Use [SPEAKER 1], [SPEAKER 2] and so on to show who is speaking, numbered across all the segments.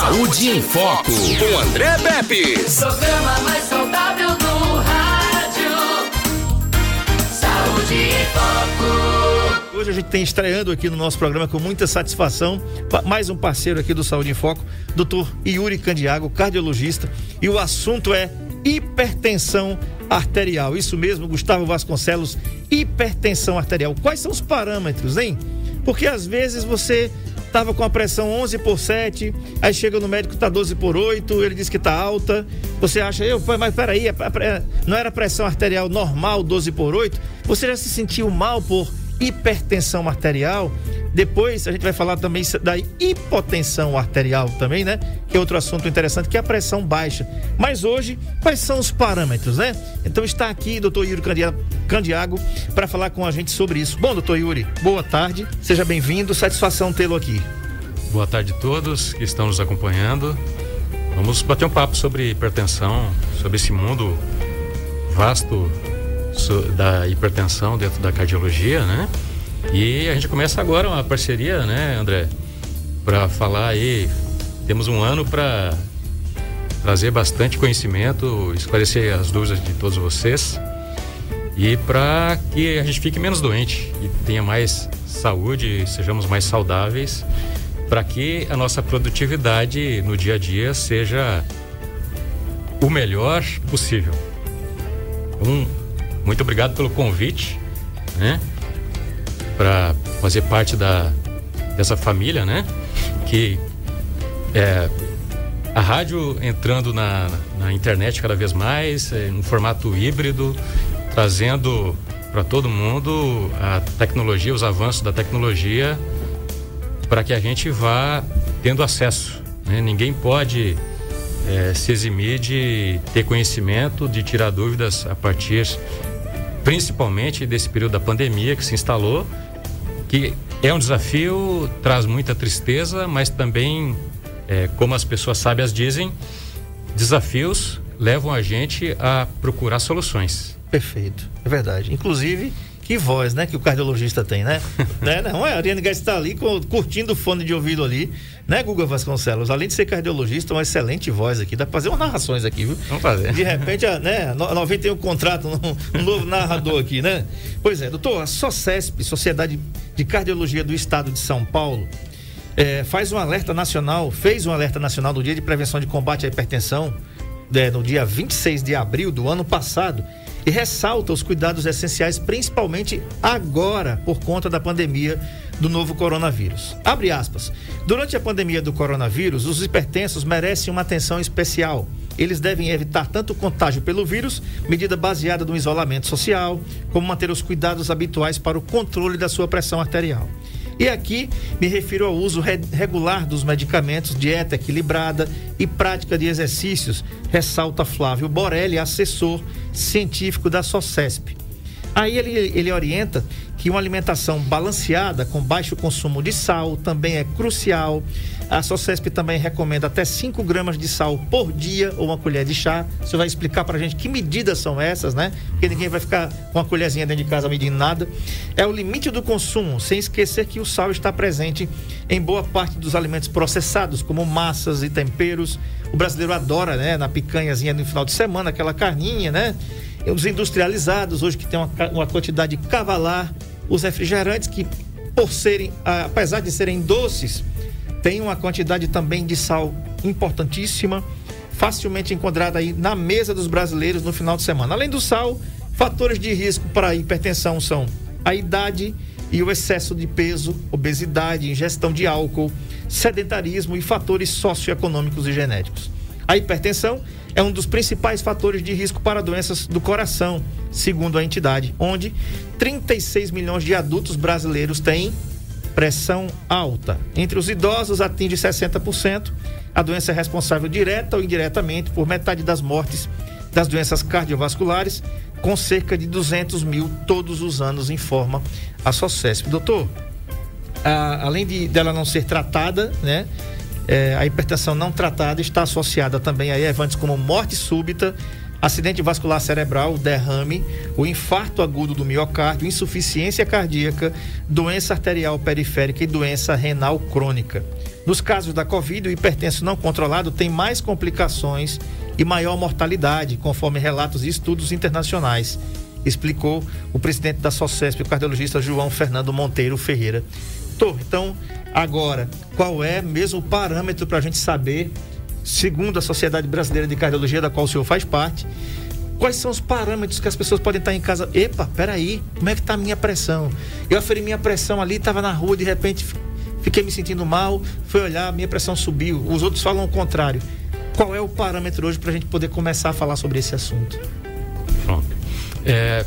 [SPEAKER 1] Saúde em Foco, com André Pepe.
[SPEAKER 2] Programa mais saudável do rádio. Saúde em Foco.
[SPEAKER 3] Hoje a gente tem estreando aqui no nosso programa com muita satisfação, mais um parceiro aqui do Saúde em Foco, doutor Yuri Candiago, cardiologista, e o assunto é hipertensão arterial. Isso mesmo, Gustavo Vasconcelos, hipertensão arterial. Quais são os parâmetros, hein? Porque às vezes você estava com a pressão 11 por 7, aí chega no médico tá 12 por 8, ele diz que tá alta. Você acha, eu, mas peraí, não era pressão arterial normal 12 por 8? Você já se sentiu mal por hipertensão arterial. Depois a gente vai falar também da hipotensão arterial também, né? Que é outro assunto interessante, que é a pressão baixa. Mas hoje, quais são os parâmetros, né? Então está aqui doutor Yuri Candiago para falar com a gente sobre isso. Bom, doutor Yuri, boa tarde, seja bem-vindo, satisfação tê-lo aqui.
[SPEAKER 4] Boa tarde a todos que estão nos acompanhando. Vamos bater um papo sobre hipertensão, sobre esse mundo vasto da hipertensão dentro da cardiologia, né? E a gente começa agora uma parceria, né, André? Para falar aí, temos um ano para trazer bastante conhecimento, esclarecer as dúvidas de todos vocês e para que a gente fique menos doente e tenha mais saúde, sejamos mais saudáveis, para que a nossa produtividade no dia a dia seja o melhor possível. Um, muito obrigado pelo convite, né? Para fazer parte da, dessa família, né? Que é, a rádio entrando na, na internet cada vez mais, é, um formato híbrido, trazendo para todo mundo a tecnologia, os avanços da tecnologia, para que a gente vá tendo acesso. Né? Ninguém pode é, se eximir de ter conhecimento, de tirar dúvidas a partir principalmente desse período da pandemia que se instalou, que é um desafio, traz muita tristeza, mas também, é, como as pessoas sábias dizem, desafios levam a gente a procurar soluções.
[SPEAKER 3] Perfeito, é verdade. Inclusive, que voz, né, que o cardiologista tem, né? né? Não é? A Ariane Gás está ali curtindo o fone de ouvido ali, né, Guga Vasconcelos? Além de ser cardiologista, uma excelente voz aqui. Dá para fazer umas narrações aqui, viu?
[SPEAKER 4] Vamos fazer.
[SPEAKER 3] De repente, a, né, 91 contrato, um, um novo narrador aqui, né? Pois é, doutor, a SOCESP, Sociedade de Cardiologia do Estado de São Paulo, é, faz um alerta nacional, fez um alerta nacional no Dia de Prevenção de Combate à Hipertensão, é, no dia 26 de abril do ano passado e ressalta os cuidados essenciais, principalmente agora, por conta da pandemia do novo coronavírus. Abre aspas. Durante a pandemia do coronavírus, os hipertensos merecem uma atenção especial. Eles devem evitar tanto o contágio pelo vírus, medida baseada no isolamento social, como manter os cuidados habituais para o controle da sua pressão arterial. E aqui me refiro ao uso re regular dos medicamentos, dieta equilibrada e prática de exercícios, ressalta Flávio Borelli, assessor científico da SOCESP. Aí ele, ele orienta que uma alimentação balanceada, com baixo consumo de sal, também é crucial. A SOCESP também recomenda até 5 gramas de sal por dia ou uma colher de chá. Você vai explicar para a gente que medidas são essas, né? Porque ninguém vai ficar com uma colherzinha dentro de casa medindo nada. É o limite do consumo, sem esquecer que o sal está presente em boa parte dos alimentos processados, como massas e temperos. O brasileiro adora, né? Na picanhazinha no final de semana, aquela carninha, né? os industrializados, hoje que tem uma, uma quantidade cavalar, os refrigerantes que, por serem, apesar de serem doces, tem uma quantidade também de sal importantíssima, facilmente encontrada aí na mesa dos brasileiros no final de semana. Além do sal, fatores de risco para hipertensão são a idade e o excesso de peso, obesidade, ingestão de álcool, sedentarismo e fatores socioeconômicos e genéticos. A hipertensão é um dos principais fatores de risco para doenças do coração, segundo a entidade, onde 36 milhões de adultos brasileiros têm pressão alta. Entre os idosos, atinge 60%. A doença é responsável direta ou indiretamente por metade das mortes das doenças cardiovasculares, com cerca de 200 mil todos os anos, informa a SOCESP. Doutor, a, além de dela não ser tratada, né? É, a hipertensão não tratada está associada também a eventos como morte súbita, acidente vascular cerebral, derrame, o infarto agudo do miocárdio, insuficiência cardíaca, doença arterial periférica e doença renal crônica. Nos casos da Covid, o hipertenso não controlado tem mais complicações e maior mortalidade, conforme relatos e estudos internacionais, explicou o presidente da SOCESP, o cardiologista João Fernando Monteiro Ferreira. Então, agora, qual é mesmo o parâmetro para a gente saber, segundo a Sociedade Brasileira de Cardiologia, da qual o senhor faz parte, quais são os parâmetros que as pessoas podem estar em casa? Epa, peraí, como é que está a minha pressão? Eu aferi minha pressão ali, estava na rua, de repente fiquei me sentindo mal, fui olhar, minha pressão subiu. Os outros falam o contrário. Qual é o parâmetro hoje para a gente poder começar a falar sobre esse assunto?
[SPEAKER 4] Pronto. É,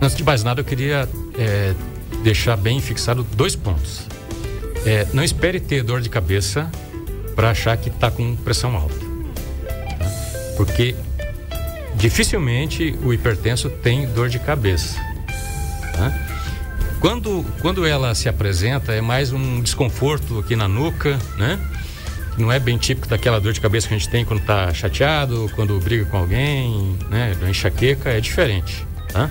[SPEAKER 4] antes de mais nada, eu queria é, deixar bem fixado dois pontos. É, não espere ter dor de cabeça para achar que está com pressão alta. Tá? Porque dificilmente o hipertenso tem dor de cabeça. Tá? Quando, quando ela se apresenta, é mais um desconforto aqui na nuca, né? Não é bem típico daquela dor de cabeça que a gente tem quando está chateado, quando briga com alguém, né? Enxaqueca, é diferente, tá?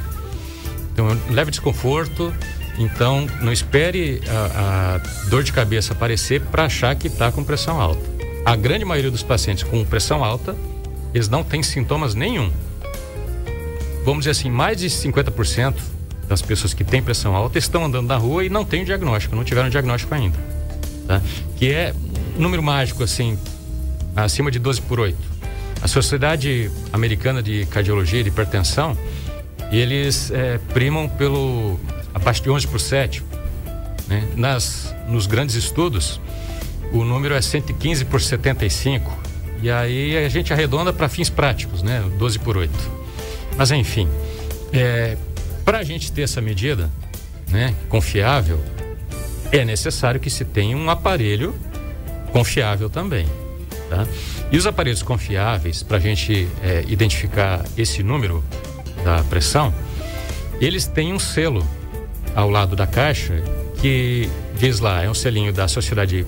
[SPEAKER 4] Então, leve desconforto. Então, não espere a, a dor de cabeça aparecer para achar que está com pressão alta. A grande maioria dos pacientes com pressão alta, eles não têm sintomas nenhum. Vamos dizer assim, mais de 50% das pessoas que têm pressão alta estão andando na rua e não têm o diagnóstico, não tiveram diagnóstico ainda. Tá? Que é um número mágico, assim, acima de 12 por 8. A Sociedade Americana de Cardiologia e de Hipertensão, eles é, primam pelo abaixo de 11 por 7. Né? Nas, nos grandes estudos, o número é 115 por 75. E aí a gente arredonda para fins práticos, né? 12 por 8. Mas enfim, é, para a gente ter essa medida né, confiável, é necessário que se tenha um aparelho confiável também. Tá? E os aparelhos confiáveis, para a gente é, identificar esse número da pressão, eles têm um selo ao lado da caixa que diz lá, é um selinho da Sociedade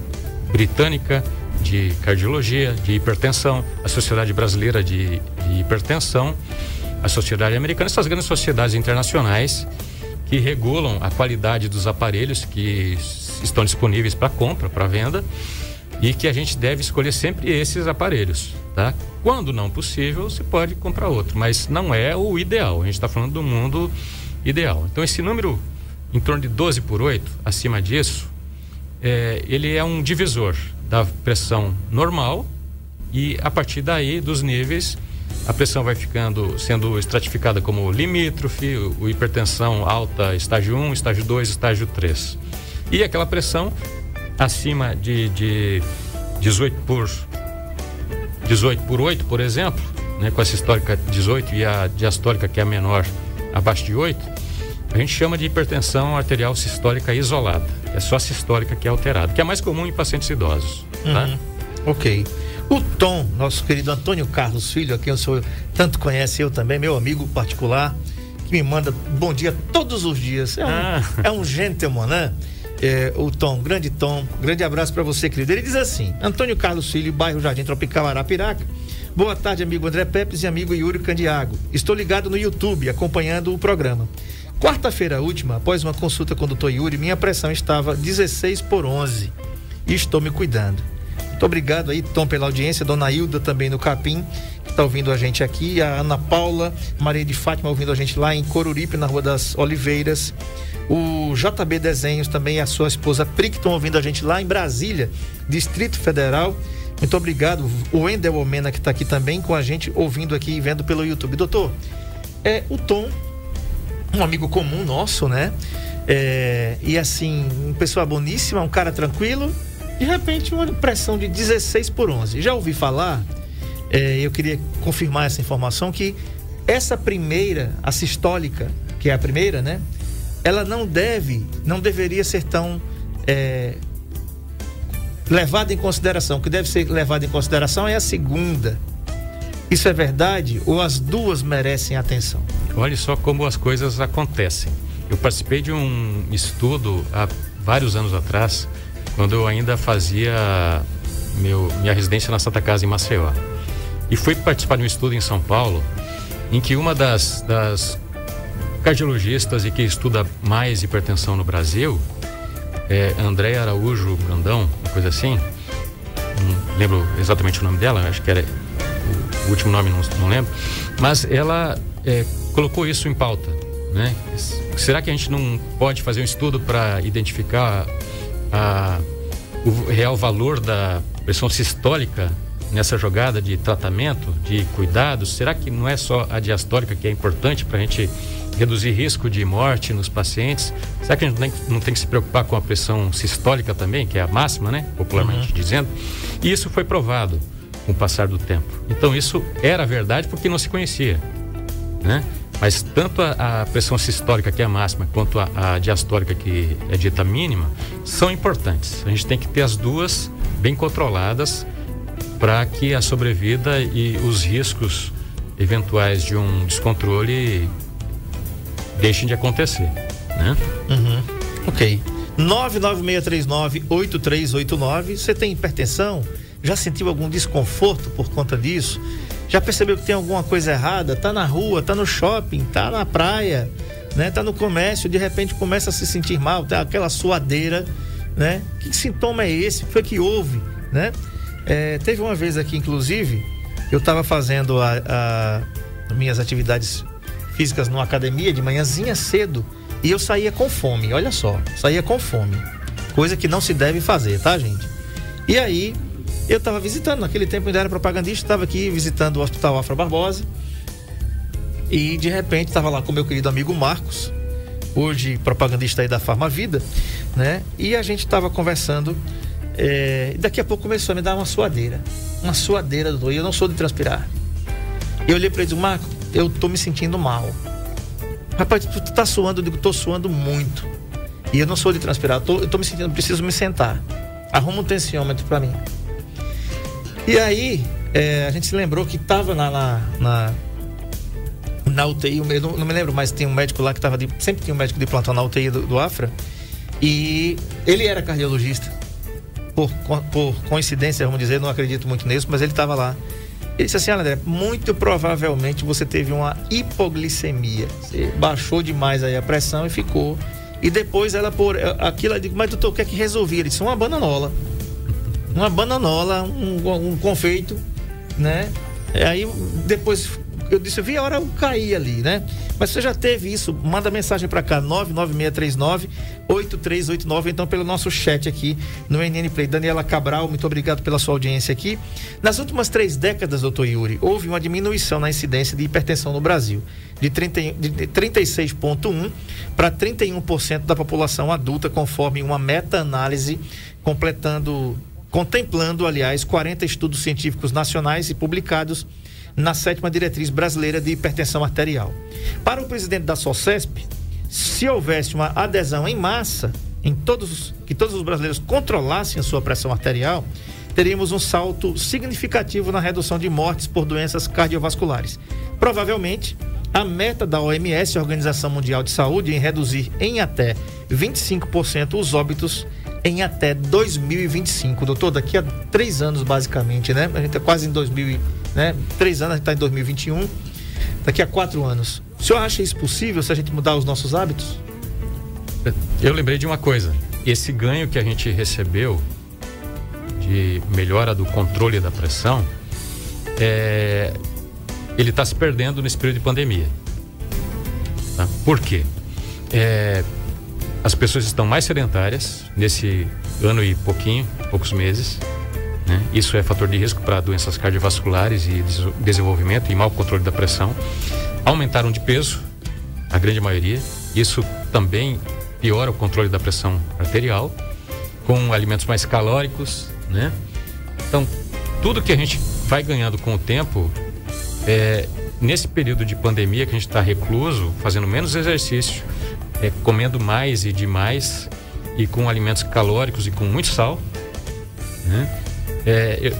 [SPEAKER 4] Britânica de Cardiologia, de Hipertensão, a Sociedade Brasileira de, de Hipertensão a Sociedade Americana, essas grandes sociedades internacionais que regulam a qualidade dos aparelhos que estão disponíveis para compra, para venda, e que a gente deve escolher sempre esses aparelhos, tá? Quando não possível, você pode comprar outro, mas não é o ideal. A gente está falando do mundo ideal. Então, esse número em torno de 12 por 8, acima disso, é, ele é um divisor da pressão normal e a partir daí dos níveis a pressão vai ficando sendo estratificada como limítrofe, o, hipertensão alta estágio 1, estágio 2, estágio 3. E aquela pressão acima de, de 18 por 18 por 8, por exemplo, né, com essa histórica 18 e a diastólica que é a menor abaixo de 8, a gente chama de hipertensão arterial sistólica isolada. É só a sistólica que é alterada, que é mais comum em pacientes idosos. Tá?
[SPEAKER 3] Uhum. Ok. O Tom, nosso querido Antônio Carlos Filho, a quem o senhor tanto conhece, eu também, meu amigo particular, que me manda bom dia todos os dias. É um, ah. é um gentleman, né? É, o Tom, grande Tom, grande abraço para você, querido. Ele diz assim: Antônio Carlos Filho, bairro Jardim Tropical Arapiraca. Boa tarde, amigo André Pepes e amigo Yuri Candiago. Estou ligado no YouTube acompanhando o programa. Quarta-feira última, após uma consulta com o doutor Yuri, minha pressão estava 16 por 11 e estou me cuidando. Muito obrigado aí, Tom, pela audiência. Dona Hilda também no Capim, que está ouvindo a gente aqui. A Ana Paula, Maria de Fátima ouvindo a gente lá em Coruripe, na Rua das Oliveiras. O JB Desenhos também, a sua esposa Pricton ouvindo a gente lá em Brasília, Distrito Federal. Muito obrigado. O Wendel Omena, que está aqui também com a gente, ouvindo aqui e vendo pelo YouTube. Doutor, é o Tom, um amigo comum nosso, né? É, e assim, uma pessoa boníssima, um cara tranquilo de repente, uma pressão de 16 por 11. Já ouvi falar, é, eu queria confirmar essa informação, que essa primeira, a sistólica, que é a primeira, né? Ela não deve, não deveria ser tão é, levada em consideração. O que deve ser levada em consideração é a segunda. Isso é verdade ou as duas merecem atenção?
[SPEAKER 4] Olhe só como as coisas acontecem. Eu participei de um estudo há vários anos atrás quando eu ainda fazia meu, minha residência na Santa Casa em Maceió. E fui participar de um estudo em São Paulo, em que uma das, das cardiologistas e que estuda mais hipertensão no Brasil, é André Araújo Brandão, coisa assim. Não lembro exatamente o nome dela, acho que era o último nome, não, não, lembro. Mas ela é, colocou isso em pauta. Né? Será que a gente não pode fazer um estudo para identificar a, o real valor da pressão sistólica nessa jogada de tratamento, de cuidados? Será que não é só a diastólica que é importante para a gente reduzir risco de morte nos pacientes? Será que a gente não tem, não tem, que se preocupar com a pressão sistólica também, que é a máxima, né? Popularmente uhum. dizendo. E isso foi provado com o passar do tempo. Então isso era verdade porque não se conhecia, né? Mas tanto a, a pressão sistólica, que é a máxima, quanto a, a diastólica, que é dita mínima, são importantes. A gente tem que ter as duas bem controladas para que a sobrevida e os riscos eventuais de um descontrole deixem de acontecer, né?
[SPEAKER 3] Uhum. Ok. 99639-8389. Você tem hipertensão? Já sentiu algum desconforto por conta disso? Já percebeu que tem alguma coisa errada? Tá na rua, tá no shopping, tá na praia, né? Tá no comércio, de repente começa a se sentir mal, tá aquela suadeira, né? Que sintoma é esse? O que foi que houve, né? É, teve uma vez aqui, inclusive, eu estava fazendo a, a, minhas atividades físicas numa academia de manhãzinha cedo e eu saía com fome, olha só, saía com fome. Coisa que não se deve fazer, tá, gente? E aí, eu estava visitando, naquele tempo ainda era propagandista, estava aqui visitando o Hospital Afra Barbosa. E de repente estava lá com meu querido amigo Marcos, hoje propagandista aí da Farma Vida, né? E a gente estava conversando é, e daqui a pouco começou a me dar uma suadeira. Uma suadeira, doutor. E eu não sou de transpirar. Eu olhei para ele e disse, Marco, eu tô me sentindo mal. Rapaz, tu, tu tá suando? Eu digo, tô suando muito. E eu não sou de transpirar, eu tô, eu tô me sentindo, preciso me sentar. Arruma um tensiômetro para mim. E aí, é, a gente se lembrou que tava na, na, na, na UTI, eu não, não, me lembro, mas tem um médico lá que tava de. Sempre tinha um médico de plantão na UTI do, do Afra. E ele era cardiologista por, por coincidência, vamos dizer, não acredito muito nisso, mas ele estava lá. Ele disse assim, André, muito provavelmente você teve uma hipoglicemia. Você baixou demais aí a pressão e ficou. E depois ela por aquilo, eu digo, mas doutor, o que é que resolvia? Ele disse, uma bananola. Uma bananola, um, um confeito, né? Aí depois eu disse, vi a hora eu cair ali, né? Mas você já teve isso, manda mensagem para cá, 99639 8389, então pelo nosso chat aqui no NN Play. Daniela Cabral, muito obrigado pela sua audiência aqui. Nas últimas três décadas, doutor Yuri, houve uma diminuição na incidência de hipertensão no Brasil, de, 30, de 36,1% para 31% da população adulta, conforme uma meta-análise completando, contemplando, aliás, 40 estudos científicos nacionais e publicados na sétima diretriz brasileira de hipertensão arterial. Para o presidente da SOCESP, se houvesse uma adesão em massa, em todos, que todos os brasileiros controlassem a sua pressão arterial, teríamos um salto significativo na redução de mortes por doenças cardiovasculares. Provavelmente, a meta da OMS, Organização Mundial de Saúde, em reduzir em até 25% os óbitos em até 2025. Doutor, daqui a três anos, basicamente, né? A gente é quase em 2000 né? Três anos, a gente está em 2021. Daqui a quatro anos. O senhor acha isso possível se a gente mudar os nossos hábitos?
[SPEAKER 4] Eu lembrei de uma coisa. Esse ganho que a gente recebeu de melhora do controle da pressão, é, ele está se perdendo nesse período de pandemia. Tá? Por quê? É, as pessoas estão mais sedentárias nesse ano e pouquinho, poucos meses. Né? Isso é fator de risco para doenças cardiovasculares e desenvolvimento e mau controle da pressão. Aumentaram de peso, a grande maioria. Isso também piora o controle da pressão arterial, com alimentos mais calóricos, né? Então, tudo que a gente vai ganhando com o tempo, é, nesse período de pandemia que a gente está recluso, fazendo menos exercício, é, comendo mais e demais, e com alimentos calóricos e com muito sal, né? é, eu,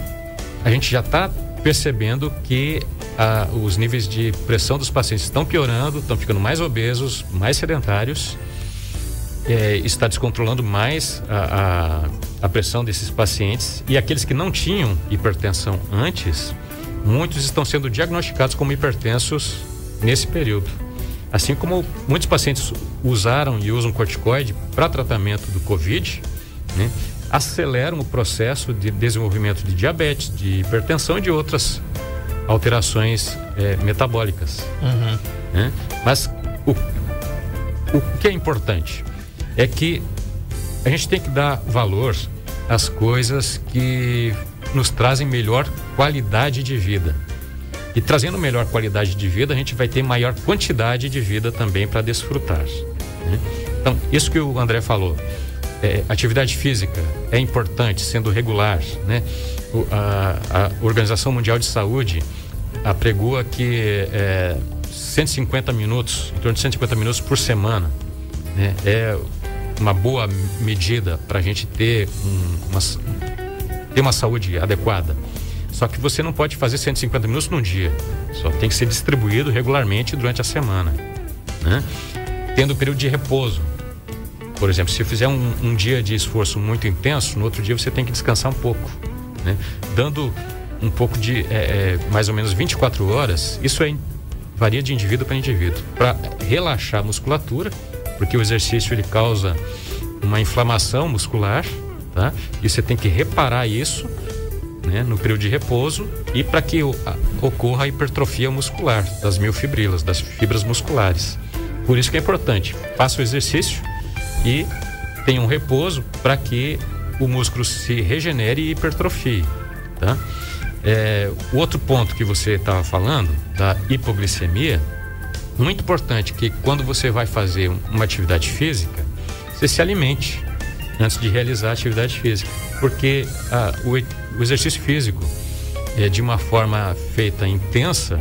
[SPEAKER 4] a gente já está percebendo que a, os níveis de pressão dos pacientes estão piorando, estão ficando mais obesos, mais sedentários, é, está descontrolando mais a, a, a, pressão desses pacientes e aqueles que não tinham hipertensão antes, muitos estão sendo diagnosticados como hipertensos nesse período. Assim como muitos pacientes usaram e usam corticoide para tratamento do Covid, né? aceleram o processo de desenvolvimento de diabetes, de hipertensão e de outras alterações é, metabólicas.
[SPEAKER 3] Uhum.
[SPEAKER 4] Né? Mas o, o que é importante é que a gente tem que dar valor às coisas que nos trazem melhor qualidade de vida. E trazendo melhor qualidade de vida, a gente vai ter maior quantidade de vida também para desfrutar. Né? Então, isso que o André falou, é, atividade física é importante, sendo regular. Né? O, a, a, Organização Mundial de Saúde apregoa que é, 150 minutos, em torno de 150 minutos por semana, né? é uma boa medida para a gente ter, um, uma, ter uma saúde adequada. Só que você não pode fazer 150 minutos num dia. Só tem que ser distribuído regularmente durante a semana. Né? Tendo período de repouso. Por exemplo, se fizer um, um, dia de esforço muito intenso, no outro dia você tem que descansar um pouco. Né? Dando um pouco de é, é, mais ou menos 24 horas, isso é, varia de indivíduo para indivíduo. Para relaxar a musculatura, porque o exercício ele causa uma inflamação muscular, tá? E você tem que reparar isso né, no período de repouso e para que ocorra a hipertrofia muscular das miofibrilas, das fibras musculares. Por isso que é importante, faça o exercício e tenha um repouso para que o músculo se regenere e hipertrofie. Tá? É, o outro ponto que você estava falando, da hipoglicemia, muito importante que quando você vai fazer uma atividade física, você se alimente antes de realizar a atividade física. Porque a, o, o, exercício físico, é, de uma forma feita intensa,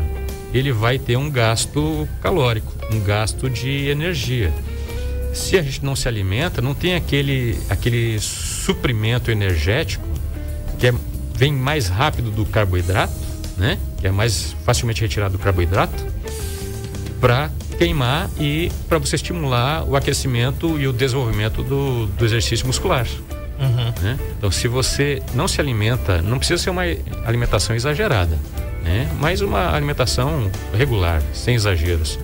[SPEAKER 4] ele vai ter um gasto calórico, um gasto de energia. Se a gente não se alimenta, não tem aquele, aquele suprimento energético que é, vem mais rápido do carboidrato, né? que é mais facilmente retirado do carboidrato, para queimar e para você estimular o aquecimento e o desenvolvimento do, do exercício muscular. Uhum. Né? Então, se você não se alimenta, não precisa ser uma alimentação exagerada, né? mas uma alimentação regular, sem exageros.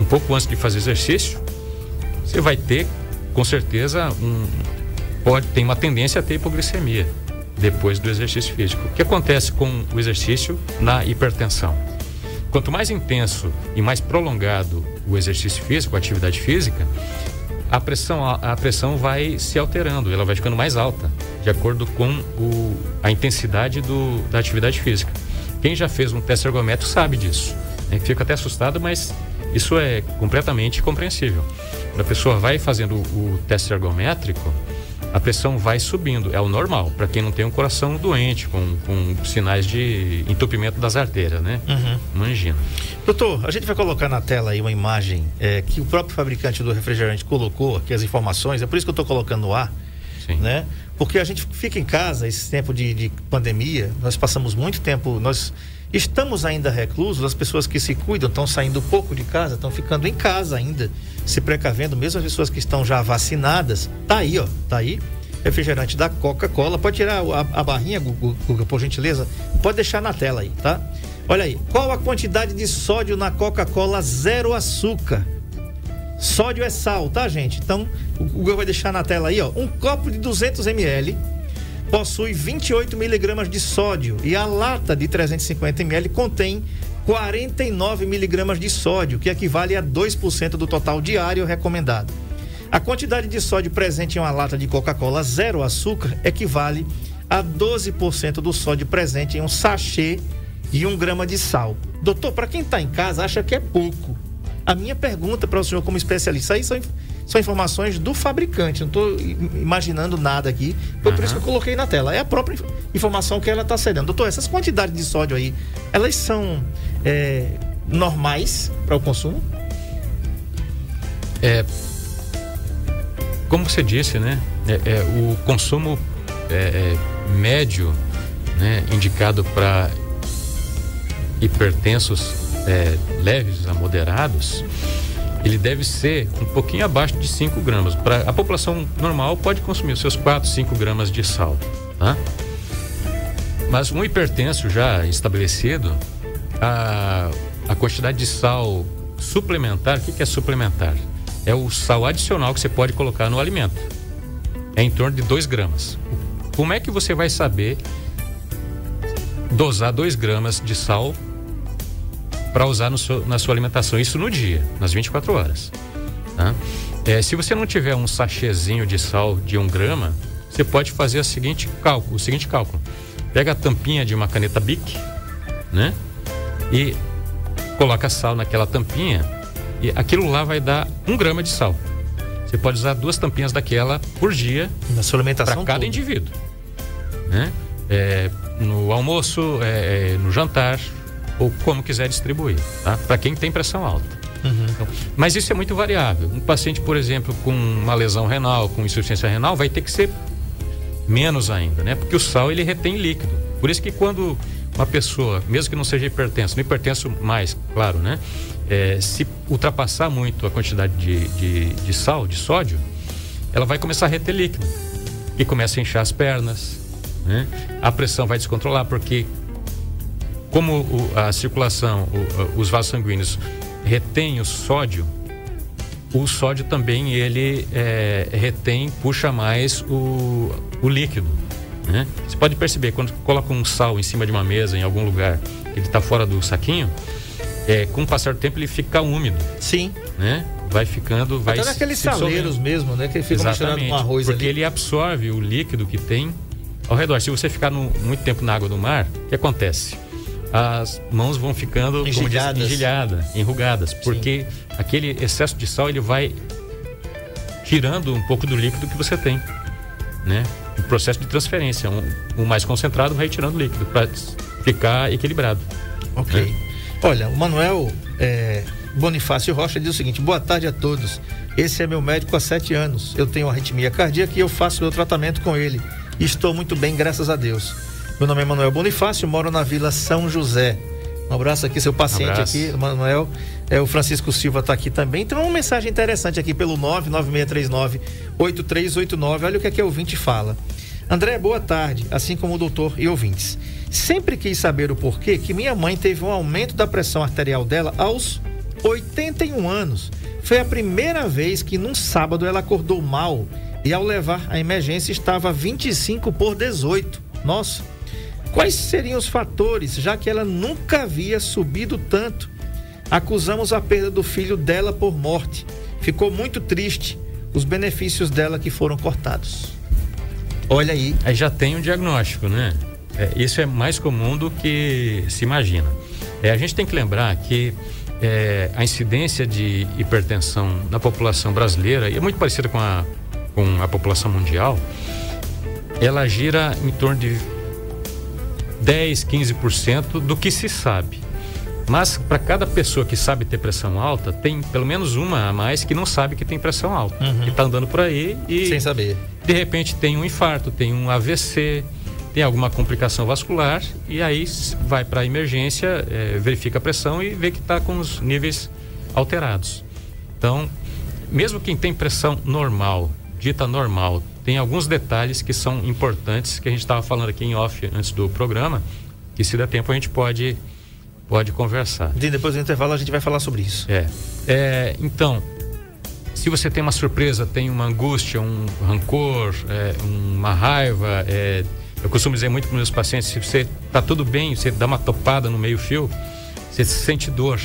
[SPEAKER 4] Um pouco antes de fazer exercício, você vai ter, com certeza, um, pode tem uma tendência a ter hipoglicemia depois do exercício físico. O que acontece com o exercício na hipertensão? Quanto mais intenso e mais prolongado o exercício físico, a atividade física, a pressão, a, pressão vai se alterando, ela vai ficando mais alta, de acordo com o, a intensidade do, da atividade física. Quem já fez um teste ergométrico sabe disso. Né? Fica até assustado, mas isso é completamente compreensível. Quando a pessoa vai fazendo o, o teste ergométrico, a pressão vai subindo. É o normal, para quem não tem um coração doente, com, com sinais de entupimento das artérias, né? Uhum. Imagina.
[SPEAKER 3] Doutor, a gente vai colocar na tela aí uma imagem é, que o próprio fabricante do refrigerante colocou aqui as informações, é por isso que eu estou colocando no ar. Sim. Né? Porque a gente fica em casa esse tempo de, de pandemia, nós passamos muito tempo, nós estamos ainda reclusos, as pessoas que se cuidam estão saindo pouco de casa, estão ficando em casa ainda se precavendo, mesmo as pessoas que estão já vacinadas, tá aí, ó, tá aí. Refrigerante da Coca-Cola. Pode tirar a, a barrinha, Guga, por gentileza? Pode deixar na tela aí, tá? Olha aí. Qual a quantidade de sódio na Coca-Cola zero açúcar? Sódio é sal, tá, gente? Então, o Google vai deixar na tela aí, ó. Um copo de 200 ml possui 28 miligramas de sódio e a lata de 350 ml contém 49 miligramas de sódio, que equivale a 2% do total diário recomendado. A quantidade de sódio presente em uma lata de Coca-Cola zero açúcar equivale a 12% do sódio presente em um sachê e um grama de sal. Doutor, para quem está em casa, acha que é pouco. A minha pergunta para o senhor, como especialista, aí são, são informações do fabricante, não estou imaginando nada aqui. Foi uhum. por isso que eu coloquei na tela. É a própria informação que ela está cedendo. Doutor, essas quantidades de sódio aí, elas são é, normais para o consumo?
[SPEAKER 4] É, como você disse, né? É, é o consumo é, é, médio, né, indicado para hipertensos é, leves a moderados, ele deve ser um pouquinho abaixo de 5 gramas. Para a população normal pode consumir seus 4, 5 gramas de sal, tá? Mas um hipertenso já estabelecido, a, a quantidade de sal suplementar, o que, que é suplementar? É o sal adicional que você pode colocar no alimento. é em torno de 2 gramas. Como é que você vai saber dosar 2 gramas de sal para usar seu, na sua alimentação? Isso no dia, nas 24 horas. Tá? É, se você não tiver um sachêzinho de sal de 1 um grama, você pode fazer o seguinte cálculo, o seguinte cálculo. Pega a tampinha de uma caneta Bic, né? E coloca sal naquela tampinha e aquilo lá vai dar um grama de sal. Você pode usar duas tampinhas daquela por dia
[SPEAKER 3] na sua alimentação
[SPEAKER 4] para cada toda. indivíduo, né? É, no almoço, é, é, no jantar ou como quiser distribuir, tá? Para quem tem pressão alta. Uhum. Então, mas isso é muito variável. Um paciente, por exemplo, com uma lesão renal, com insuficiência renal, vai ter que ser menos ainda, né? Porque o sal ele retém líquido. Por isso que quando uma pessoa, mesmo que não seja hipertenso, não hipertenso mais, claro, né? É, se ultrapassar muito a quantidade de, de, de, sal, de sódio, ela vai começar a reter líquido e começa a inchar as pernas, né? A pressão vai descontrolar porque como o, a circulação, o, os vasos sanguíneos retém o sódio, o sódio também ele é, retém, puxa mais o, o líquido. Né? Você pode perceber quando coloca um sal em cima de uma mesa em algum lugar, ele está fora do saquinho, é, com o passar do tempo ele fica úmido.
[SPEAKER 3] Sim.
[SPEAKER 4] Né? Vai ficando, vai
[SPEAKER 3] Até naqueles saleiros mesmo, né? Que ele fica misturando com arroz
[SPEAKER 4] Porque
[SPEAKER 3] ali.
[SPEAKER 4] ele absorve o líquido que tem ao redor. Se você ficar no, muito tempo na água do mar, o que acontece? As mãos vão ficando
[SPEAKER 3] enrugada,
[SPEAKER 4] enrughadas, enrugadas, porque Sim. aquele excesso de sal ele vai tirando um pouco do líquido que você tem, né? Um processo de transferência, um, um mais concentrado vai tirando líquido para ficar equilibrado.
[SPEAKER 3] Ok. Né? Olha, o Manuel é, Bonifácio Rocha diz o seguinte: boa tarde a todos. Esse é meu médico há sete anos. Eu tenho arritmia cardíaca e eu faço meu tratamento com ele. Estou muito bem, graças a Deus. Meu nome é Manuel Bonifácio, moro na Vila São José. Um abraço aqui, seu paciente um aqui, Manuel. É, o Francisco Silva está aqui também. Então, uma mensagem interessante aqui pelo 99639-8389. Olha o que é que o ouvinte fala. André, boa tarde, assim como o doutor e ouvintes. Sempre quis saber o porquê que minha mãe teve um aumento da pressão arterial dela aos 81 anos. Foi a primeira vez que num sábado ela acordou mal e ao levar a emergência estava 25 por 18. Nossa, quais seriam os fatores, já que ela nunca havia subido tanto? Acusamos a perda do filho dela por morte. Ficou muito triste os benefícios dela que foram cortados. Olha aí.
[SPEAKER 4] Aí já tem um diagnóstico, né? É, isso é mais comum do que se imagina. É, a gente tem que lembrar que é, a incidência de hipertensão na população brasileira e é muito parecida com a com a população mundial, ela gira em torno de 10, 15% do que se sabe. Mas para cada pessoa que sabe ter pressão alta, tem pelo menos uma a mais que não sabe que tem pressão alta. Uhum. Que está andando por aí e.
[SPEAKER 3] Sem saber.
[SPEAKER 4] De repente tem um infarto, tem um AVC, tem alguma complicação vascular e aí vai para a emergência, é, verifica a pressão e vê que está com os níveis alterados. Então, mesmo quem tem pressão normal dita normal. Tem alguns detalhes que são importantes que a gente estava falando aqui em off antes do programa, que se der tempo a gente pode pode conversar.
[SPEAKER 3] E depois do intervalo a gente vai falar sobre isso.
[SPEAKER 4] É. é então, se você tem uma surpresa, tem uma angústia, um rancor, é, uma raiva, é, eu costumo dizer muito para meus pacientes, se você está tudo bem, você dá uma topada no meio fio, você sente dor.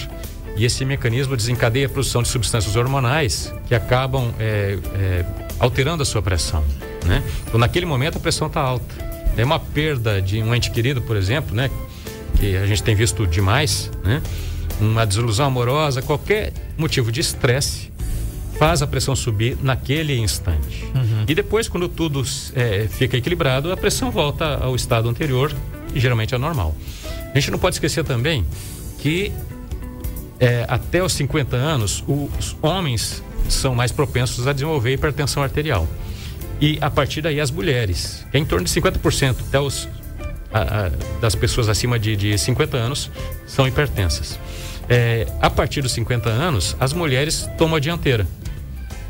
[SPEAKER 4] E esse mecanismo desencadeia a produção de substâncias hormonais que acabam é, é, alterando a sua pressão. Né? Então, naquele momento, a pressão está alta. É uma perda de um ente querido, por exemplo, né? que a gente tem visto demais, né? uma desilusão amorosa, qualquer motivo de estresse faz a pressão subir naquele instante. Uhum. E depois, quando tudo é, fica equilibrado, a pressão volta ao estado anterior, e geralmente é normal. A gente não pode esquecer também que é, até os 50 anos, os homens são mais propensos a desenvolver hipertensão arterial. E a partir daí as mulheres, é em torno de 50% até os, a, a, das pessoas acima de, de 50 anos são hipertensas. É, a partir dos 50 anos, as mulheres tomam a dianteira.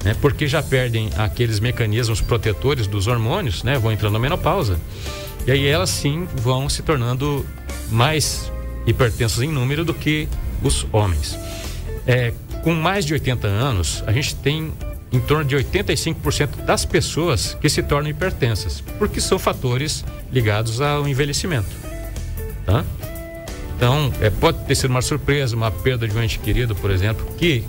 [SPEAKER 4] Né, porque já perdem aqueles mecanismos protetores dos hormônios, né, vão entrando na menopausa. E aí elas sim vão se tornando mais hipertensas em número do que os homens. É, com mais de 80 anos, a gente tem em torno de 85% das pessoas que se tornam hipertensas, porque são fatores ligados ao envelhecimento. Tá? Então, é, pode ter sido uma surpresa, uma perda de um ente querido, por exemplo, que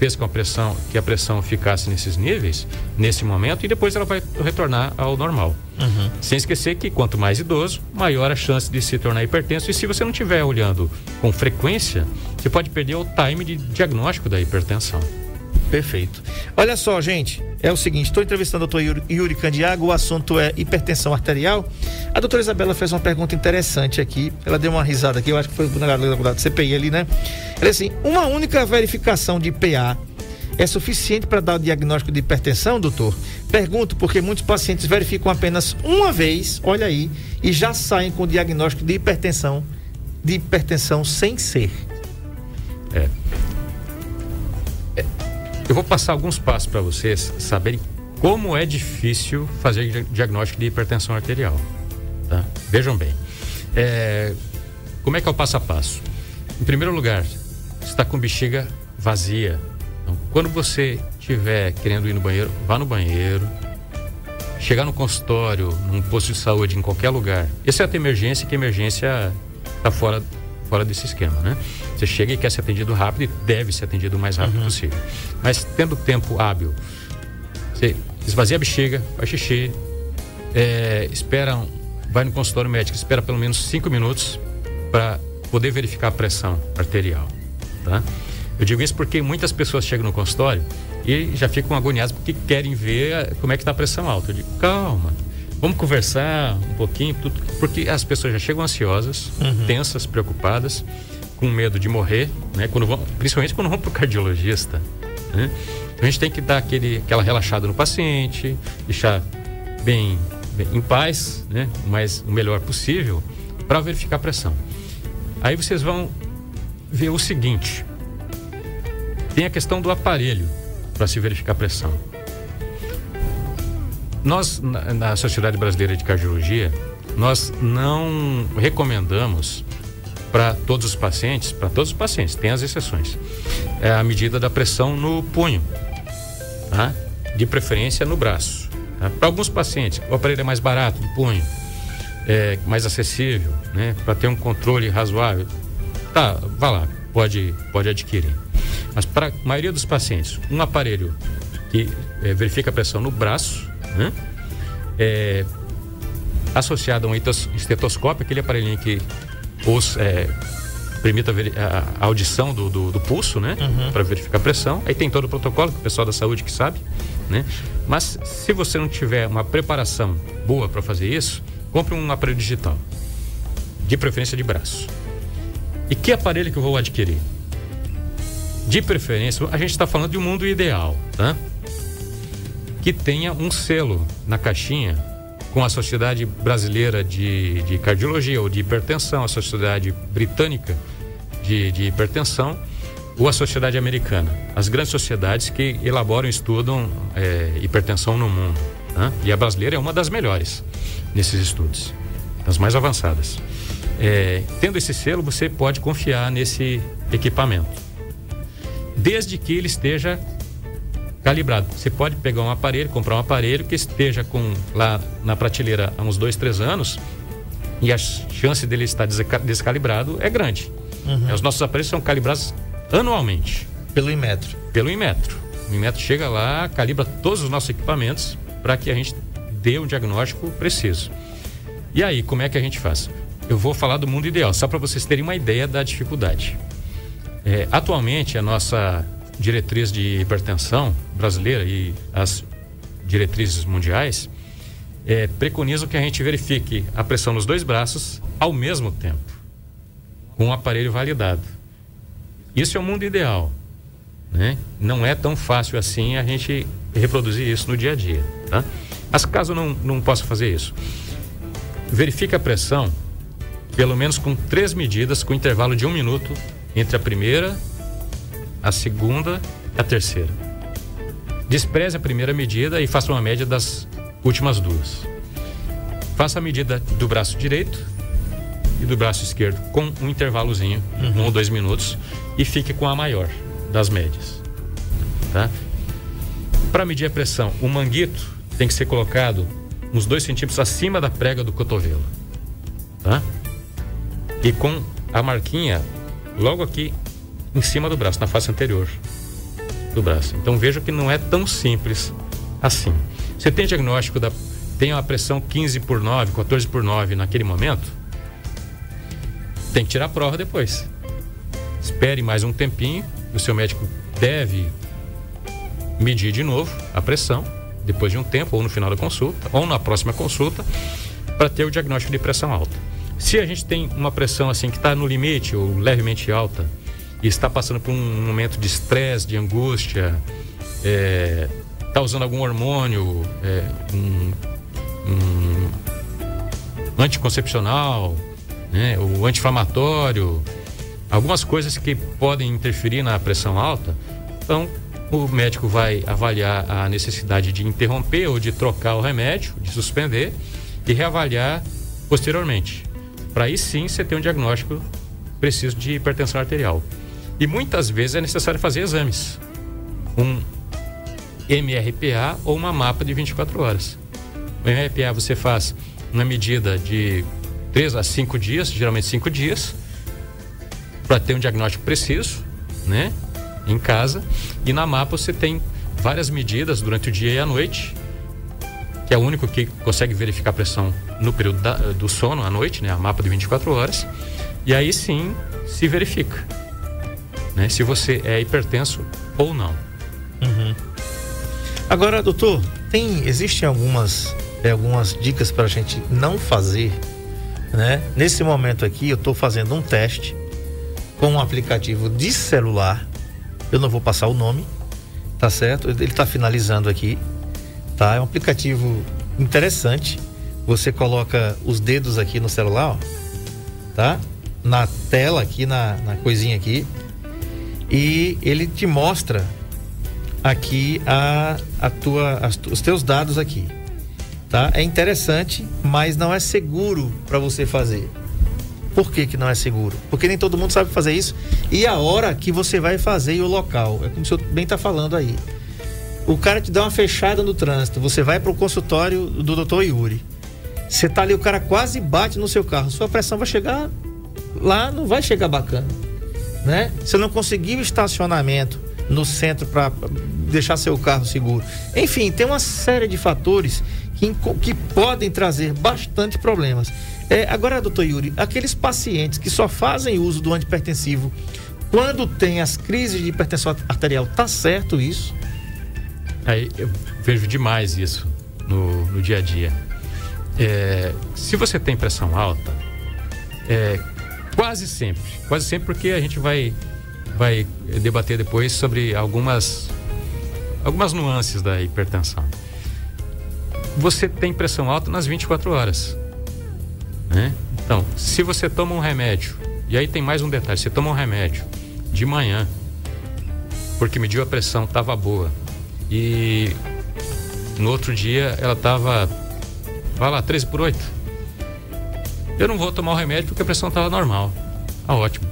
[SPEAKER 4] fez com a pressão, que a pressão ficasse nesses níveis, nesse momento, e depois ela vai retornar ao normal. Uhum. Sem esquecer que quanto mais idoso, maior a chance de se tornar hipertenso. E se você não estiver olhando com frequência, você pode perder o time de diagnóstico da hipertensão.
[SPEAKER 3] Perfeito. Olha só, gente, é o seguinte, estou entrevistando o doutor Yuri, Candiago, o assunto é hipertensão arterial. A doutora Isabela fez uma pergunta interessante aqui, ela deu uma risada aqui, eu acho que foi na da CPI ali, né? Ela disse assim, uma única verificação de PA é suficiente para dar o diagnóstico de hipertensão, doutor? Pergunto porque muitos pacientes verificam apenas uma vez, olha aí, e já saem com o diagnóstico de hipertensão, de hipertensão sem ser.
[SPEAKER 4] É. Eu vou passar alguns passos para vocês saberem como é difícil fazer diagnóstico de hipertensão arterial. Tá? Vejam bem. É, como é que é o passo a passo? Em primeiro lugar, está com bexiga vazia. Então, quando você estiver querendo ir no banheiro, vá no banheiro. Chegar no consultório, num posto de saúde, em qualquer lugar. Exceto emergência, que emergência está fora, fora desse esquema, né? Você chega e quer ser atendido rápido e deve ser atendido o mais rápido uhum. possível. Mas tendo tempo hábil, você esvazia a bexiga, faz xixi, é, espera, vai no consultório médico, espera pelo menos cinco minutos para poder verificar a pressão arterial. Tá? Eu digo isso porque muitas pessoas chegam no consultório e já ficam agoniadas porque querem ver como é que está a pressão alta. Eu digo, calma, vamos conversar um pouquinho, porque as pessoas já chegam ansiosas, uhum. tensas, preocupadas com medo de morrer, né? Quando vão, principalmente quando vão para o cardiologista. Né? Então a gente tem que dar aquele, aquela relaxada no paciente, deixar bem, bem em paz, né? Mas o melhor possível para verificar a pressão. Aí vocês vão ver o seguinte: tem a questão do aparelho para se verificar a pressão. Nós, na, na Sociedade Brasileira de Cardiologia, nós não recomendamos para todos os pacientes, para todos os pacientes, tem as exceções. É a medida da pressão no punho, tá? de preferência no braço. Tá? Para alguns pacientes, o aparelho é mais barato do punho, é mais acessível, né? para ter um controle razoável. Tá, vá lá, pode, pode adquirir. Mas para a maioria dos pacientes, um aparelho que é, verifica a pressão no braço, né? É, associado a um estetoscópio, aquele aparelhinho que os, é, permita a, audição do, do, do, pulso, né? Uhum. Para verificar a pressão. Aí tem todo o protocolo, que o pessoal da saúde que sabe, né? Mas se você não tiver uma preparação boa para fazer isso, compre um aparelho digital. De preferência de braço. E que aparelho que eu vou adquirir? De preferência, a gente está falando de um mundo ideal, tá? Que tenha um selo na caixinha com a Sociedade Brasileira de, de Cardiologia ou de Hipertensão, a Sociedade Britânica de, de Hipertensão ou a Sociedade Americana. As grandes sociedades que elaboram e estudam é, hipertensão no mundo. Né? E a brasileira é uma das melhores nesses estudos, das mais avançadas. É, tendo esse selo, você pode confiar nesse equipamento, desde que ele esteja calibrado. Você pode pegar um aparelho, comprar um aparelho que esteja com lá na prateleira há uns dois, três anos e a chance dele estar descalibrado é grande. Uhum. Os nossos aparelhos são calibrados anualmente.
[SPEAKER 3] Pelo Inmetro.
[SPEAKER 4] Pelo Inmetro. O Inmetro chega lá, calibra todos os nossos equipamentos para que a gente dê um diagnóstico preciso. E aí, como é que a gente faz? Eu vou falar do mundo ideal, só para vocês terem uma ideia da dificuldade. É, atualmente, a nossa diretriz de hipertensão brasileira e as diretrizes mundiais é, preconizam que a gente verifique a pressão nos dois braços ao mesmo tempo, com o aparelho validado. Isso é o mundo ideal. Né? Não é tão fácil assim a gente reproduzir isso no dia a dia. Tá? Mas caso não, não possa fazer isso, verifique a pressão pelo menos com três medidas com intervalo de um minuto entre a primeira a segunda e a terceira. Despreze a primeira medida e faça uma média das últimas duas. Faça a medida do braço direito e do braço esquerdo com um intervalozinho, uhum. um ou dois minutos, e fique com a maior das médias. Tá? Para medir a pressão, o manguito tem que ser colocado uns 2 centímetros acima da prega do cotovelo. Tá? E com a marquinha logo aqui em cima do braço, na face anterior do braço. Então veja que não é tão simples assim. Você tem diagnóstico da. Tem uma pressão 15 por 9, 14 por 9 naquele momento? Tem que tirar a prova depois. Espere mais um tempinho, o seu médico deve medir de novo a pressão, depois de um tempo, ou no final da consulta, ou na próxima consulta, para ter o diagnóstico de pressão alta. Se a gente tem uma pressão assim que está no limite ou levemente alta e está passando por um momento de estresse, de angústia, está é, tá usando algum hormônio, é, um, um anticoncepcional, né, o anti-inflamatório, algumas coisas que podem interferir na pressão alta, então o médico vai avaliar a necessidade de interromper ou de trocar o remédio, de suspender e reavaliar posteriormente. Para aí sim você ter um diagnóstico preciso de hipertensão arterial. E muitas vezes é necessário fazer exames. Um MRPA ou uma mapa de 24 horas. O MRPA você faz uma medida de 3 a 5 dias, geralmente 5 dias, para ter um diagnóstico preciso, né? Em casa. E na mapa você tem várias medidas durante o dia e a noite, que é o único que consegue verificar a pressão no período da, do sono à noite, né? A mapa de 24 horas. E aí sim se verifica né? Se você é hipertenso ou não.
[SPEAKER 3] Uhum. Agora, doutor, tem existem algumas é, algumas dicas para a gente não fazer, né? Nesse momento aqui, eu estou fazendo um teste com um aplicativo de celular. Eu não vou passar o nome, tá certo? Ele está finalizando aqui, tá? É um aplicativo interessante. Você coloca os dedos aqui no celular, ó, tá? Na tela aqui, na, na coisinha aqui, e ele te mostra aqui a, a tua, as, os teus dados aqui. Tá? É interessante, mas não é seguro para você fazer. Por que, que não é seguro? Porque nem todo mundo sabe fazer isso. E a hora que você vai fazer e o local. É como o senhor bem está falando aí. O cara te dá uma fechada no trânsito. Você vai para o consultório do doutor Yuri. Você tá ali, o cara quase bate no seu carro. Sua pressão vai chegar lá, não vai chegar bacana né? Você não conseguiu estacionamento no centro para deixar seu carro seguro. Enfim, tem uma série de fatores que, que podem trazer bastante problemas. É, agora, doutor Yuri, aqueles pacientes que só fazem uso do antipertensivo quando tem as crises de hipertensão arterial, tá certo isso?
[SPEAKER 4] Aí eu vejo demais isso no, no dia a dia. É, se você tem pressão alta, é, Quase sempre. Quase sempre porque a gente vai, vai debater depois sobre algumas, algumas nuances da hipertensão. Você tem pressão alta nas 24 horas. Né? Então, se você toma um remédio, e aí tem mais um detalhe: você toma um remédio de manhã, porque mediu a pressão, estava boa, e no outro dia ela estava, vai lá, 13 por 8 eu não vou tomar o remédio porque a pressão estava normal. Ah, ótimo.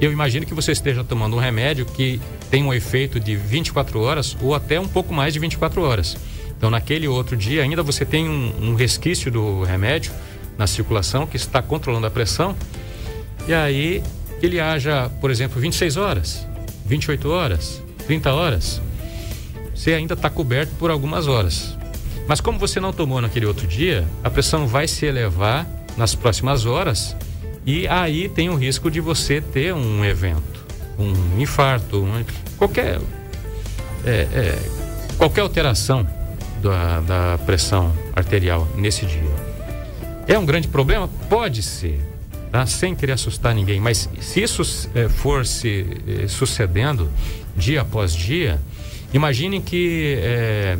[SPEAKER 4] Eu imagino que você esteja tomando um remédio que tem um efeito de 24 horas ou até um pouco mais de 24 horas. Então, naquele outro dia, ainda você tem um, um resquício do remédio na circulação que está controlando a pressão. E aí, ele haja, por exemplo, 26 horas, 28 horas, 30 horas. Você ainda está coberto por algumas horas. Mas como você não tomou naquele outro dia, a pressão vai se elevar nas próximas horas e aí tem o risco de você ter um evento, um infarto, um, qualquer é, é, qualquer alteração da, da pressão arterial nesse dia. É um grande problema? Pode ser, tá? sem querer assustar ninguém, mas se isso é, for se é, sucedendo dia após dia, imagine que é,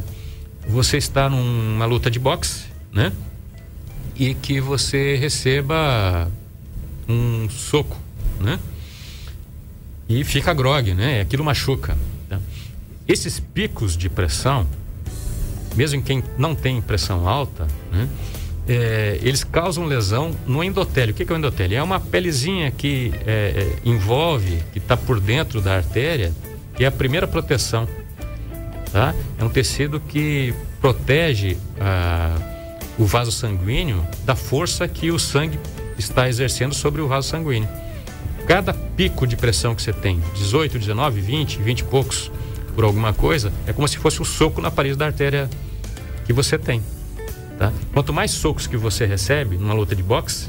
[SPEAKER 4] você está numa luta de boxe, né? E que você receba um soco, né? E fica grogue, né? Aquilo machuca. Tá? Esses picos de pressão, mesmo em quem não tem pressão alta, né? É, eles causam lesão no endotélio. O que é o endotélio? É uma pelezinha que é, é, envolve, que está por dentro da artéria, que é a primeira proteção. tá? É um tecido que protege ah, o vaso sanguíneo da força que o sangue está exercendo sobre o vaso sanguíneo. Cada pico de pressão que você tem, 18, 19, 20, 20 e poucos por alguma coisa, é como se fosse um soco na parede da artéria que você tem. Tá? Quanto mais socos que você recebe numa luta de boxe,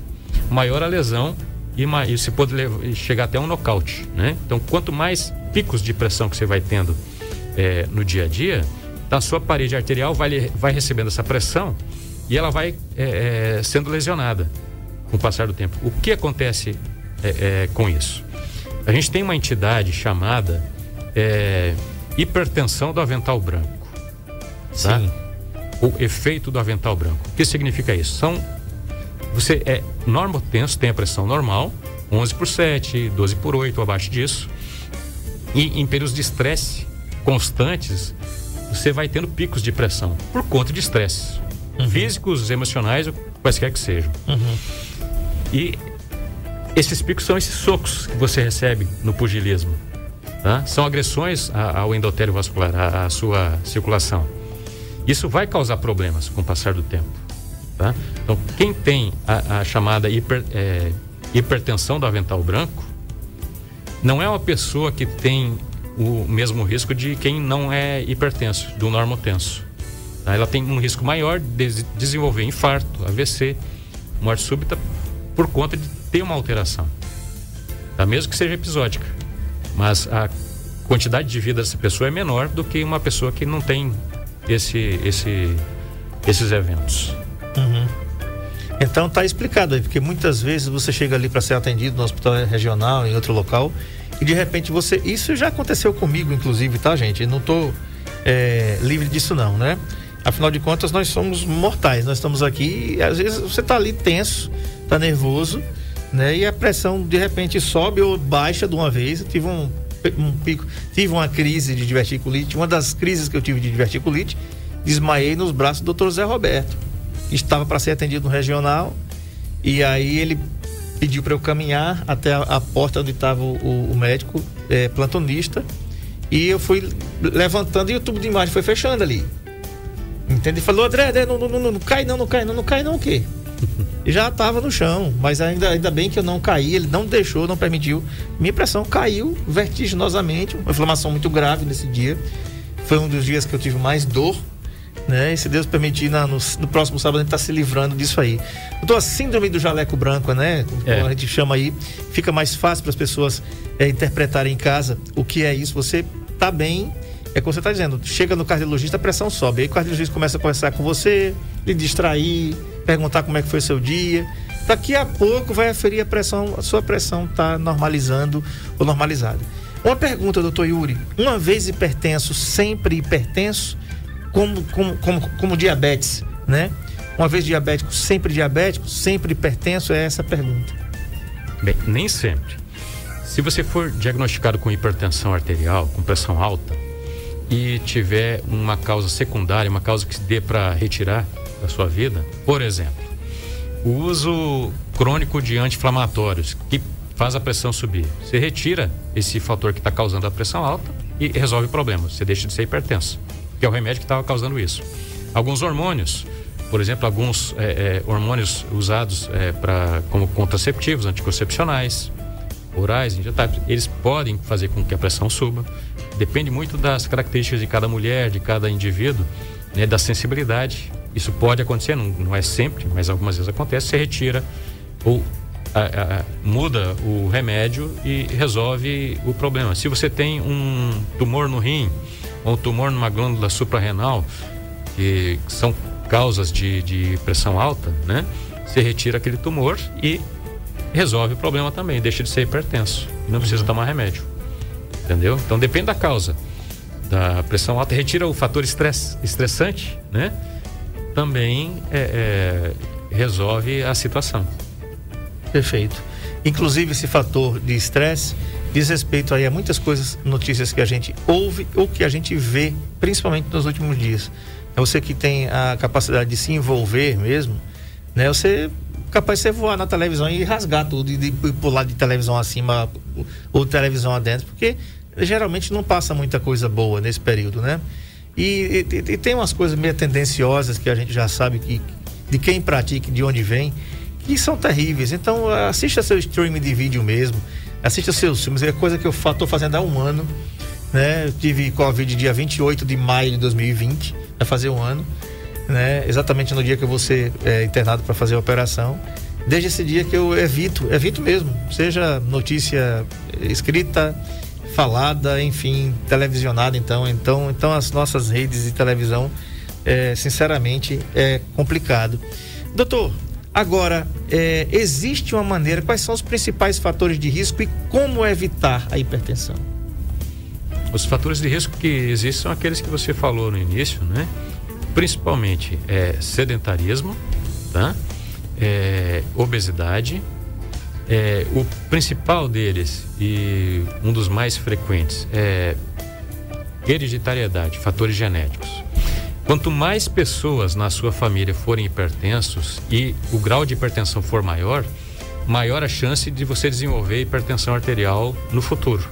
[SPEAKER 4] maior a lesão e, e você pode levar, chegar até um nocaute. Né? Então, quanto mais picos de pressão que você vai tendo é, no dia a dia, a sua parede arterial vai, vai recebendo essa pressão e ela vai é, é, sendo lesionada com o passar do tempo. O que acontece é, é, com isso? A gente tem uma entidade chamada é, hipertensão do avental branco. Tá? Sim. O efeito do avental branco. O que significa isso? São você é normotenso, tem a pressão normal, 11 por 7, 12 por 8, abaixo disso. E em períodos de estresse constantes, você vai tendo picos de pressão por conta de estresse uhum. físicos, emocionais, quaisquer que sejam. Uhum. E esses picos são esses socos que você recebe no pugilismo. Tá? São agressões ao endotélio vascular, à, sua circulação. Isso vai causar problemas com o passar do tempo. Tá? Então, quem tem a, a chamada hiper, é, hipertensão do avental branco, não é uma pessoa que tem o mesmo risco de quem não é hipertenso, do normotenso. Tá? Ela tem um risco maior de desenvolver infarto, AVC, morte súbita, por conta de ter uma alteração. Tá? Mesmo que seja episódica. Mas a quantidade de vida dessa pessoa é menor do que uma pessoa que não tem esse, esse, esses eventos.
[SPEAKER 3] Uhum. Então está explicado aí, porque muitas vezes você chega ali para ser atendido no hospital regional, em outro local, e de repente você. Isso já aconteceu comigo, inclusive, tá, gente? Eu não estou é, livre disso, não, né? Afinal de contas, nós somos mortais, nós estamos aqui e às vezes você está ali tenso, está nervoso, né? E a pressão de repente sobe ou baixa de uma vez. Eu tive um, um pico, tive uma crise de diverticulite, uma das crises que eu tive de diverticulite, desmaiei nos braços do Dr. Zé Roberto. Estava para ser atendido no regional e aí ele pediu para eu caminhar até a, a, porta onde estava o, o, médico é, plantonista e eu fui levantando e o tubo de imagem foi fechando ali. Entende? Ele falou, André, André não, não, não, não, cai não, não cai não, não cai não o quê? E já estava no chão, mas ainda, ainda bem que eu não caí, ele não deixou, não permitiu. Minha pressão caiu vertiginosamente, uma inflamação muito grave nesse dia. Foi um dos dias que eu tive mais dor, né? E se Deus permitir, na, no, no, próximo sábado a gente está se livrando disso aí. Então, a síndrome do jaleco branco, né? Como é. a gente chama aí, fica mais fácil para as pessoas é, interpretarem em casa o que é isso. Você tá bem é como você está dizendo, chega no cardiologista, a pressão sobe. Aí o cardiologista começa a conversar com você, lhe distrair, perguntar como é que foi seu dia. Daqui a pouco vai aferir a pressão, a sua pressão está normalizando ou normalizada. Uma pergunta, doutor Yuri. Uma vez hipertenso, sempre hipertenso, como, como, como, como diabetes, né? Uma vez diabético, sempre diabético, sempre hipertenso? É essa a pergunta.
[SPEAKER 4] Bem, nem sempre. Se você for diagnosticado com hipertensão arterial, com pressão alta, e tiver uma causa secundária, uma causa que se dê para retirar da sua vida, por exemplo, o uso crônico de anti-inflamatórios, que faz a pressão subir. Você retira esse fator que está causando a pressão alta e resolve o problema. Você deixa de ser hipertenso, que é o remédio que estava causando isso. Alguns hormônios, por exemplo, alguns é, é, hormônios usados é, como contraceptivos, anticoncepcionais, orais, injetáveis, eles podem fazer com que a pressão suba. Depende muito das características de cada mulher, de cada indivíduo, né, da sensibilidade. Isso pode acontecer, não, não é sempre, mas algumas vezes acontece. Você retira ou a, a, muda o remédio e resolve o problema. Se você tem um tumor no rim ou um tumor numa glândula suprarrenal, que são causas de, de pressão alta, né? Você retira aquele tumor e resolve o problema também, deixa de ser hipertenso. Não precisa uhum. tomar remédio. Entendeu? Então depende da causa. Da pressão alta, retira o fator estress, estressante, né? Também é, é, resolve a situação.
[SPEAKER 3] Perfeito. Inclusive esse fator de estresse diz respeito aí a muitas coisas, notícias que a gente ouve ou que a gente vê, principalmente nos últimos dias. É você que tem a capacidade de se envolver mesmo, né? Você capaz de você voar na televisão e rasgar tudo e, de, e pular de televisão acima ou televisão adentro, porque geralmente não passa muita coisa boa nesse período, né? E, e, e, tem umas coisas meio tendenciosas que a gente já sabe que de quem pratica, de onde vem, que são terríveis. Então assista seu streaming de vídeo mesmo, assista seus filmes, é coisa que eu estou fazendo há um ano. Né? Eu tive Covid dia 28 de maio de 2020, vai fazer um ano, né? Exatamente no dia que eu vou ser é, internado para fazer a operação. Desde esse dia que eu evito, evito mesmo, seja notícia escrita, falada, enfim, televisionada, então, então, então as nossas redes de televisão, é, sinceramente, é complicado. Doutor, agora, é, existe uma maneira, quais são os principais fatores de risco e como evitar a hipertensão?
[SPEAKER 4] Os fatores de risco que existem são aqueles que você falou no início, né? Principalmente é, sedentarismo, tá? É, obesidade, é, o principal deles e um dos mais frequentes é hereditariedade, fatores genéticos. Quanto mais pessoas na sua família forem hipertensos e o grau de hipertensão for maior, maior a chance de você desenvolver hipertensão arterial no futuro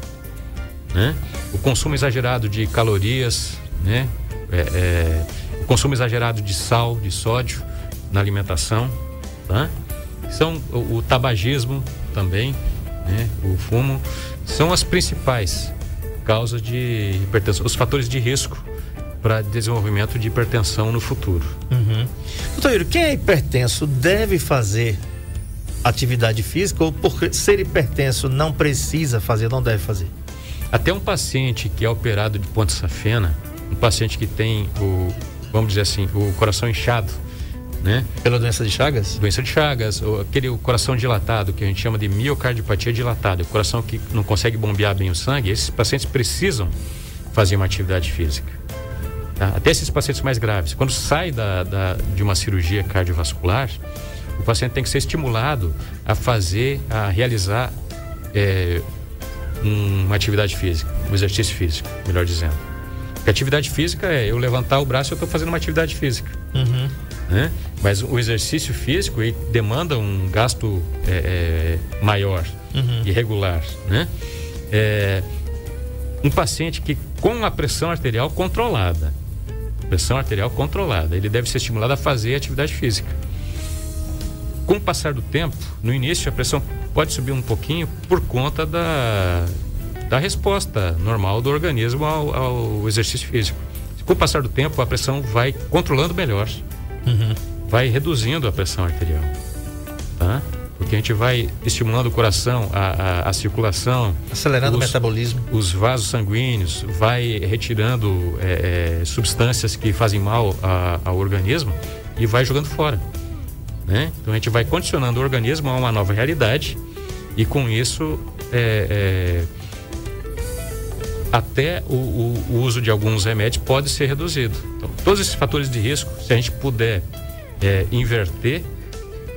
[SPEAKER 4] né? O consumo exagerado de calorias, né? É, é, consumo exagerado de sal, de sódio na alimentação, tá? São o, o tabagismo também, né? O fumo são as principais causas de hipertensão, os fatores de risco para desenvolvimento de hipertensão no futuro.
[SPEAKER 3] Uhum. Doutor quem é hipertenso deve fazer atividade física ou por ser hipertenso não precisa fazer, não deve fazer?
[SPEAKER 4] Até um paciente que é operado de ponte safena, um paciente que tem o, vamos dizer assim, o coração inchado, né?
[SPEAKER 3] Pela doença de Chagas?
[SPEAKER 4] Doença de Chagas, ou aquele o coração dilatado, que a gente chama de miocardiopatia dilatada, o coração que não consegue bombear bem o sangue, esses pacientes precisam fazer uma atividade física. Tá? Até esses pacientes mais graves. Quando sai da, da, de uma cirurgia cardiovascular, o paciente tem que ser estimulado a fazer, a realizar é, uma atividade física, um exercício físico, melhor dizendo. Porque atividade física é eu levantar o braço e eu estou fazendo uma atividade física. Uhum. Né? Mas o exercício físico demanda um gasto é, é, maior, uhum. irregular. Né? É, um paciente que com a pressão arterial controlada, pressão arterial controlada, ele deve ser estimulado a fazer atividade física. Com o passar do tempo, no início a pressão pode subir um pouquinho por conta da, da resposta normal do organismo ao, ao exercício físico. Com o passar do tempo, a pressão vai controlando melhor, uhum. vai reduzindo a pressão arterial, tá? Porque a gente vai estimulando o coração, a, a, a circulação,
[SPEAKER 3] acelerando os, o metabolismo,
[SPEAKER 4] os vasos sanguíneos, vai retirando é, é, substâncias que fazem mal a, ao organismo e vai jogando fora. Né? Então a gente vai condicionando o organismo a uma nova realidade e com isso é, é, até o, o, o, uso de alguns remédios pode ser reduzido. Então, todos esses fatores de risco, se a gente puder é, inverter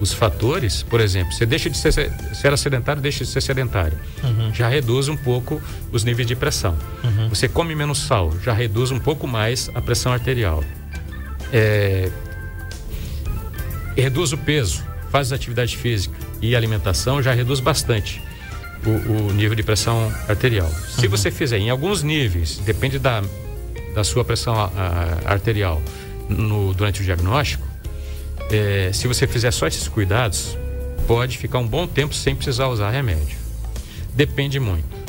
[SPEAKER 4] os fatores, por exemplo, você deixa de ser, se era sedentário, deixa de ser sedentário. Uhum. Já reduz um pouco os níveis de pressão. Uhum. Você come menos sal, já reduz um pouco mais a pressão arterial. É, reduz o peso, faz atividade física e alimentação, já reduz bastante o, o nível de pressão arterial. Se uhum. você fizer em alguns níveis, depende da, da sua pressão a, a, arterial no, durante o diagnóstico, é, se você fizer só esses cuidados, pode ficar um bom tempo sem precisar usar remédio. Depende muito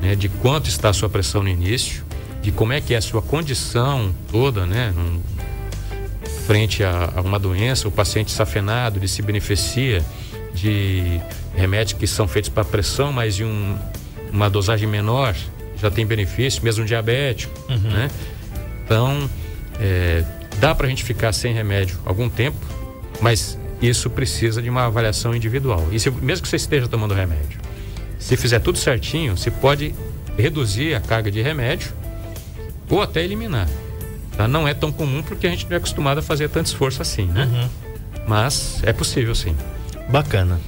[SPEAKER 4] né, de quanto está a sua pressão no início, de como é que é a sua condição toda, né? Frente a, a uma doença, o paciente safenado, ele se beneficia de remédios que são feitos para pressão, mas em um, uma dosagem menor já tem benefício, mesmo diabético, uhum. né? Então, é, dá para a gente ficar sem remédio algum tempo, mas isso precisa de uma avaliação individual. E se, mesmo que você esteja tomando remédio, se fizer tudo certinho, você pode reduzir a carga de remédio ou até eliminar. Tá? Não é tão comum porque a gente não é acostumado a fazer tanto esforço assim, né? Uhum. Mas é possível sim
[SPEAKER 3] bacana.